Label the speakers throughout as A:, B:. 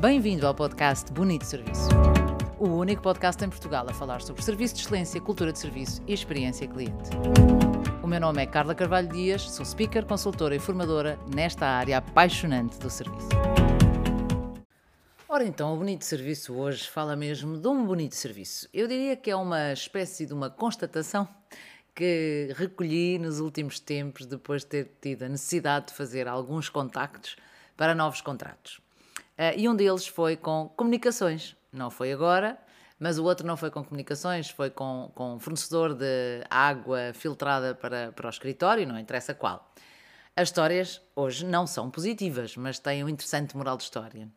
A: Bem-vindo ao podcast Bonito Serviço. O único podcast em Portugal a falar sobre serviço de excelência, cultura de serviço e experiência cliente. O meu nome é Carla Carvalho Dias, sou speaker, consultora e formadora nesta área apaixonante do serviço. Ora então, o Bonito Serviço hoje fala mesmo de um bonito serviço. Eu diria que é uma espécie de uma constatação que recolhi nos últimos tempos, depois de ter tido a necessidade de fazer alguns contactos para novos contratos. Uh, e um deles foi com comunicações. Não foi agora, mas o outro não foi com comunicações, foi com, com um fornecedor de água filtrada para, para o escritório, não interessa qual. As histórias hoje não são positivas, mas têm um interessante moral de história.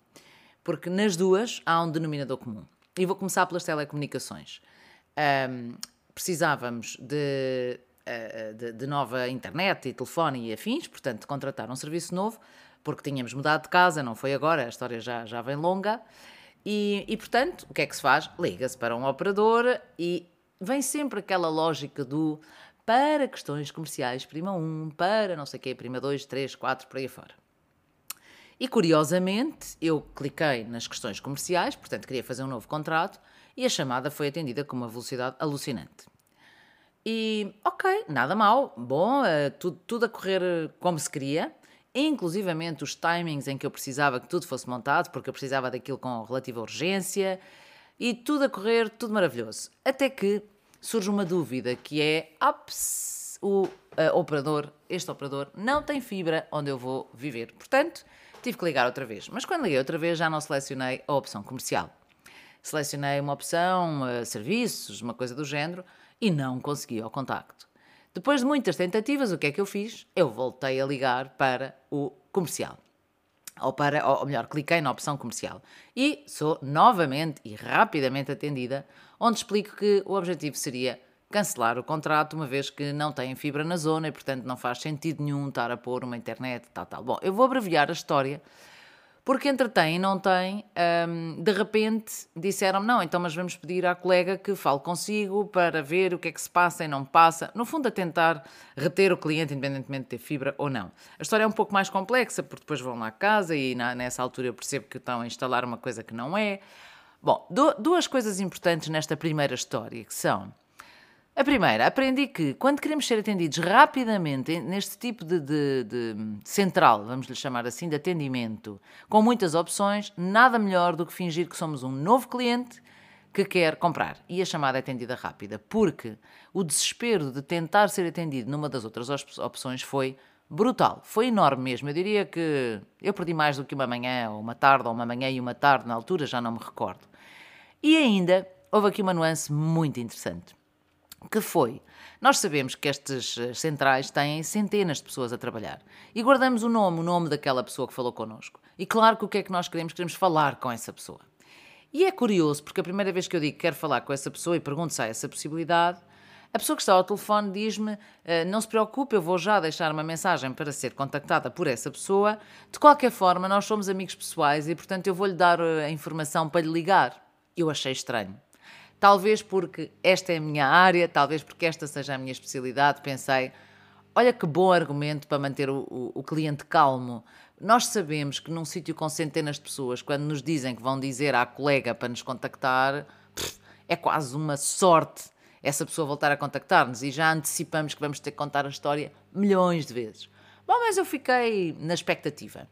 A: Porque nas duas há um denominador comum. E vou começar pelas telecomunicações. Um, precisávamos de, uh, de, de nova internet e telefone e afins, portanto, contratar um serviço novo porque tínhamos mudado de casa, não foi agora, a história já, já vem longa. E, e portanto, o que é que se faz? Liga-se para um operador e vem sempre aquela lógica do para questões comerciais, prima 1, para não sei o quê, prima 2, 3, 4, por aí fora. E curiosamente, eu cliquei nas questões comerciais, portanto queria fazer um novo contrato, e a chamada foi atendida com uma velocidade alucinante. E, ok, nada mal, bom, uh, tudo, tudo a correr como se queria inclusivamente os timings em que eu precisava que tudo fosse montado, porque eu precisava daquilo com relativa urgência, e tudo a correr, tudo maravilhoso. Até que surge uma dúvida que é, ups, o uh, operador, este operador, não tem fibra onde eu vou viver. Portanto, tive que ligar outra vez. Mas quando liguei outra vez já não selecionei a opção comercial. Selecionei uma opção, uh, serviços, uma coisa do género, e não consegui o contacto. Depois de muitas tentativas, o que é que eu fiz? Eu voltei a ligar para o comercial. Ou, para, ou melhor, cliquei na opção comercial. E sou novamente e rapidamente atendida, onde explico que o objetivo seria cancelar o contrato, uma vez que não têm fibra na zona e, portanto, não faz sentido nenhum estar a pôr uma internet, tal, tal. Bom, eu vou abreviar a história porque entretém e não tem, um, de repente disseram-me, não, então mas vamos pedir à colega que fale consigo para ver o que é que se passa e não passa. No fundo, a tentar reter o cliente, independentemente de ter fibra ou não. A história é um pouco mais complexa, porque depois vão lá a casa e na, nessa altura eu percebo que estão a instalar uma coisa que não é. Bom, do, duas coisas importantes nesta primeira história, que são a primeira, aprendi que quando queremos ser atendidos rapidamente neste tipo de, de, de, central, vamos lhe chamar assim, de atendimento, com muitas opções, nada melhor do que fingir que somos um novo cliente que quer comprar. E a chamada é atendida rápida, porque o desespero de tentar ser atendido numa das outras opções foi brutal, foi enorme mesmo. Eu diria que eu perdi mais do que uma manhã, ou uma tarde, ou uma manhã e uma tarde, na altura já não me recordo. E ainda houve aqui uma nuance muito interessante que foi. Nós sabemos que estas eh, centrais têm centenas de pessoas a trabalhar e guardamos o nome, o nome daquela pessoa que falou connosco. E claro que o que é que nós queremos? Queremos falar com essa pessoa. E é curioso, porque a primeira vez que eu digo que quero falar com essa pessoa e pergunto se há essa possibilidade, a pessoa que está ao telefone diz-me: eh, Não se preocupe, eu vou já deixar uma mensagem para ser contactada por essa pessoa. De qualquer forma, nós somos amigos pessoais e, portanto, eu vou-lhe dar eh, a informação para lhe ligar. Eu achei estranho. Talvez porque esta é a minha área, talvez porque esta seja a minha especialidade, pensei, olha que bom argumento para manter o, o, o cliente calmo. Nós sabemos que num sítio com centenas de pessoas, quando nos dizem que vão dizer à colega para nos contactar, é quase uma sorte essa pessoa voltar a contactar-nos e já antecipamos que vamos ter que contar a história milhões de vezes. Bom, mas eu fiquei na expectativa.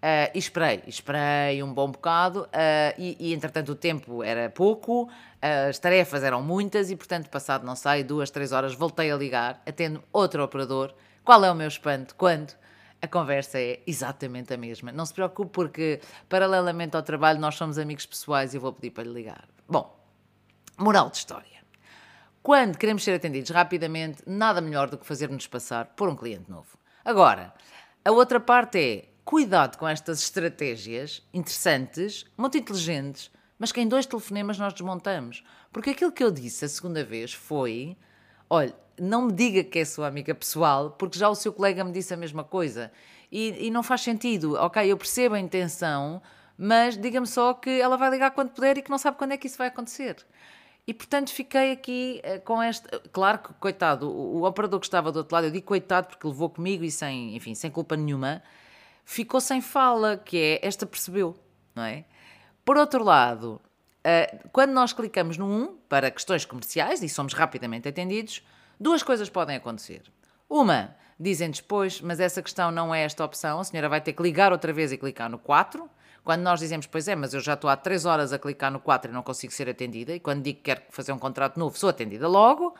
A: Uh, e esperei, esperei um bom bocado uh, e, e, entretanto o tempo era pouco, uh, as tarefas eram muitas e portanto passado, não sei, duas, três horas voltei a ligar, atendo outro operador. Qual é o meu espanto? Quando? A conversa é exatamente a mesma. Não se preocupe porque paralelamente ao trabalho nós somos amigos pessoais e eu vou pedir para lhe ligar. Bom, moral de história. Quando queremos ser atendidos rapidamente, nada melhor do que fazer-nos passar por um cliente novo. Agora, a outra parte é cuidado com estas estratégias interessantes, muito inteligentes, mas que em dois telefonemas nós desmontamos. Porque aquilo que eu disse a segunda vez foi: olha, não me diga que é sua amiga pessoal, porque já o seu colega me disse a mesma coisa. E, e não faz sentido. Ok, eu percebo a intenção, mas diga-me só que ela vai ligar quando puder e que não sabe quando é que isso vai acontecer. E portanto fiquei aqui uh, com este. Claro que, coitado, o, o, operador que estava do outro lado, eu digo coitado porque levou comigo e sem, enfim, sem culpa nenhuma ficou sem fala, que é esta percebeu. não é? Por outro lado, uh, quando nós clicamos no 1 para questões comerciais e somos rapidamente atendidos, duas coisas podem acontecer. Uma, dizem depois, mas essa questão não é esta opção, a senhora vai ter que ligar outra vez e clicar no 4. Quando nós dizemos, pois é, mas eu já estou há 3 horas a clicar no 4 e não consigo ser atendida, e quando digo que quero fazer um contrato novo, sou atendida logo.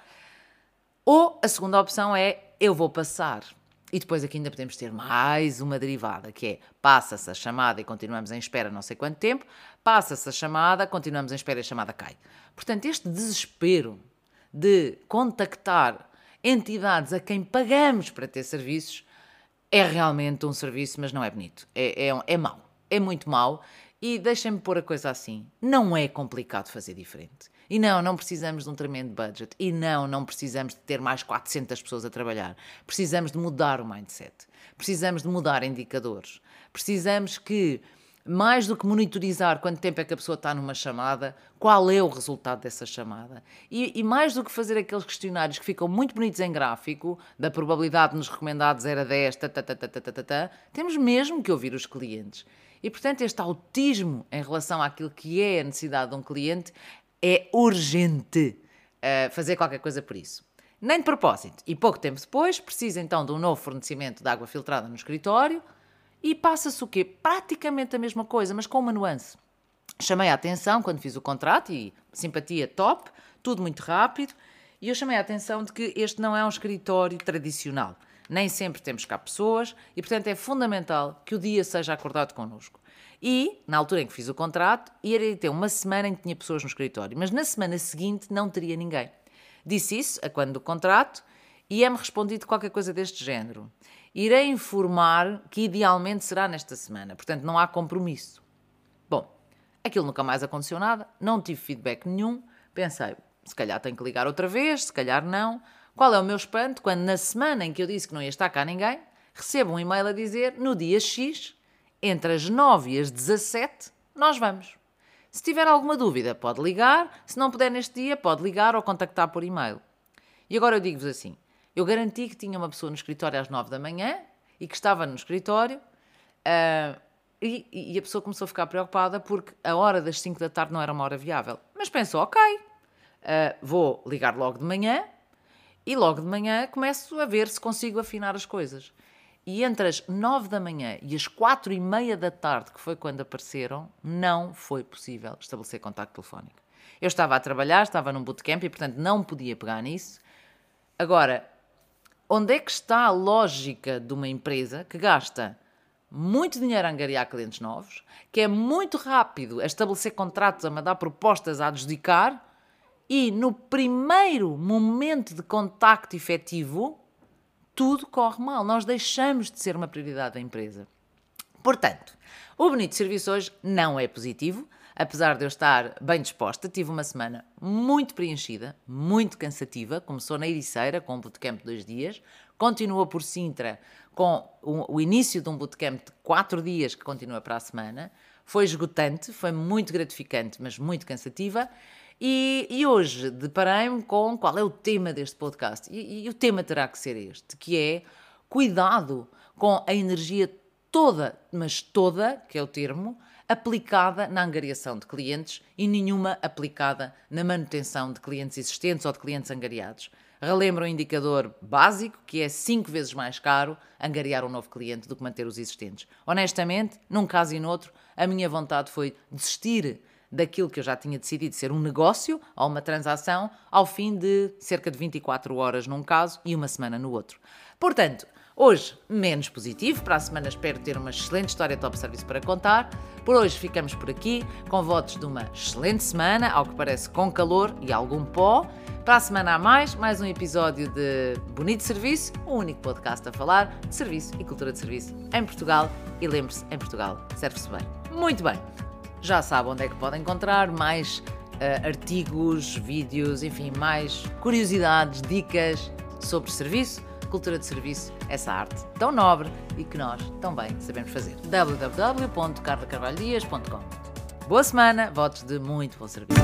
A: Ou a segunda opção é, eu vou passar. E depois aqui ainda podemos ter mais uma derivada, que é passa-se a chamada e continuamos em espera não sei quanto tempo, passa-se a chamada, continuamos em espera e a chamada cai. Portanto, este desespero de contactar entidades a quem pagamos para ter serviços é realmente um serviço, mas não é bonito. É, é, é mau. É muito mau. E deixem-me pôr a coisa assim: não é complicado fazer diferente. E não, não precisamos de um tremendo budget. E não, não precisamos de ter mais 400 pessoas a trabalhar. Precisamos de mudar o mindset. Precisamos de mudar indicadores. Precisamos que, mais do que monitorizar quanto tempo é que a pessoa está numa chamada, qual é o resultado dessa chamada. E, e mais do que fazer aqueles questionários que ficam muito bonitos em gráfico, da probabilidade de nos recomendar de 0 a 10, ta, ta, ta, ta, ta, ta, ta, temos mesmo que ouvir os clientes. E, portanto, este autismo em relação àquilo que é a necessidade de um cliente é urgente uh, fazer qualquer coisa por isso. Nem de propósito. E pouco tempo depois, precisa então de um novo fornecimento de água filtrada no escritório e passa-se o quê? Praticamente a mesma coisa, mas com uma nuance. Chamei a atenção quando fiz o contrato e simpatia top, tudo muito rápido, e eu chamei a atenção de que este não é um escritório tradicional. Nem sempre temos cá pessoas e, portanto, é fundamental que o dia seja acordado connosco. E, na altura em que fiz o contrato, ia ter uma semana em que tinha pessoas no escritório, mas na semana seguinte não teria ninguém. Disse isso a quando do contrato e é-me respondido qualquer coisa deste género. Irei informar que idealmente será nesta semana, portanto não há compromisso. Bom, aquilo nunca mais aconteceu nada, não tive feedback nenhum, pensei, se calhar tenho que ligar outra vez, se calhar não. Qual é o meu espanto quando na semana em que eu disse que não ia estar cá ninguém, recebo um e-mail a dizer no dia X entre as 9 e as 17, nós vamos. Se tiver alguma dúvida, pode ligar. Se não puder neste dia, pode ligar ou contactar por e-mail. E agora eu digo-vos assim: eu garanti que tinha uma pessoa no escritório às 9 da manhã e que estava no escritório. Uh, e, e, a pessoa começou a ficar preocupada porque a hora das 5 da tarde não era uma hora viável. Mas pensou: ok, uh, vou ligar logo de manhã e logo de manhã começo a ver se consigo afinar as coisas. E entre as 9 da manhã e as 4 e meia da tarde, que foi quando apareceram, não foi possível estabelecer contacto telefónico. Eu estava a trabalhar, estava num bootcamp e, portanto, não podia pegar nisso. Agora, onde é que está a lógica de uma empresa que gasta muito dinheiro a angariar clientes novos, que é muito rápido a estabelecer contratos, a mandar propostas a adjudicar e no primeiro momento de contacto efetivo tudo corre mal. Nós deixamos de ser uma prioridade da empresa. Portanto, o Bonito Serviço hoje não é positivo. Apesar de eu estar bem disposta, tive uma semana muito preenchida, muito cansativa. Começou na Ericeira, com um bootcamp de dois dias, continua por Sintra, com o, início de um bootcamp de quatro dias, que continua para a semana. Foi esgotante, foi muito gratificante, mas muito cansativa. E, e hoje deparei-me com qual é o tema deste podcast. E, e o tema terá que ser este, que é cuidado com a energia toda, mas toda, que é o termo, aplicada na angariação de clientes e nenhuma aplicada na manutenção de clientes existentes ou de clientes angariados. Relembro o um indicador básico, que é 5 vezes mais caro angariar um novo cliente do que manter os existentes. Honestamente, num caso e noutro, a minha vontade foi desistir daquilo que eu já tinha decidido ser um negócio ou uma transação ao fim de cerca de 24 horas num caso e uma semana no outro. Portanto, Hoje, menos positivo. Para a semana, espero ter uma excelente história top service para contar. Por hoje, ficamos por aqui, com votos de uma excelente semana, ao que parece com calor e algum pó. Para a semana há mais, mais um episódio de Bonito Serviço, o único podcast a falar de serviço e cultura de serviço em Portugal. E lembre-se, em Portugal serve-se bem. Muito bem! Já sabe onde é que pode encontrar mais uh, artigos, vídeos, enfim, mais curiosidades, dicas sobre serviço, cultura de serviço, essa arte tão nobre e que nós também sabemos fazer. www.carlacarvalhodias.com Boa semana, votos de muito bom serviço.